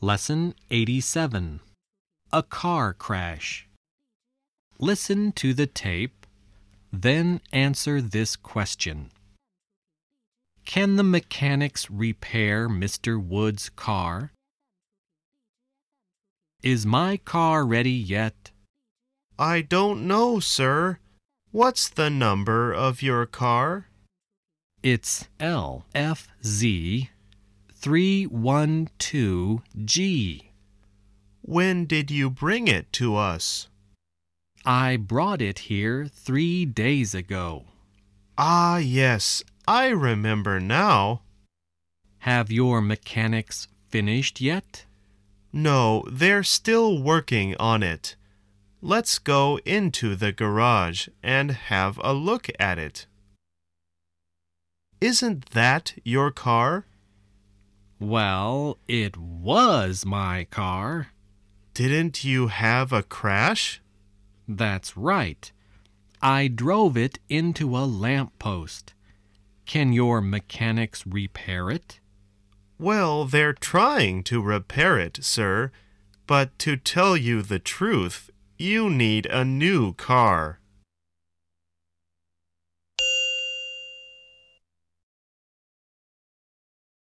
Lesson 87 A Car Crash. Listen to the tape, then answer this question Can the mechanics repair Mr. Wood's car? Is my car ready yet? I don't know, sir. What's the number of your car? It's LFZ 312G. When did you bring it to us? I brought it here three days ago. Ah, yes, I remember now. Have your mechanics finished yet? No, they're still working on it. Let's go into the garage and have a look at it. Isn't that your car? Well, it was my car. Didn't you have a crash? That's right. I drove it into a lamp post. Can your mechanics repair it? Well, they're trying to repair it, sir. But to tell you the truth, you need a new car.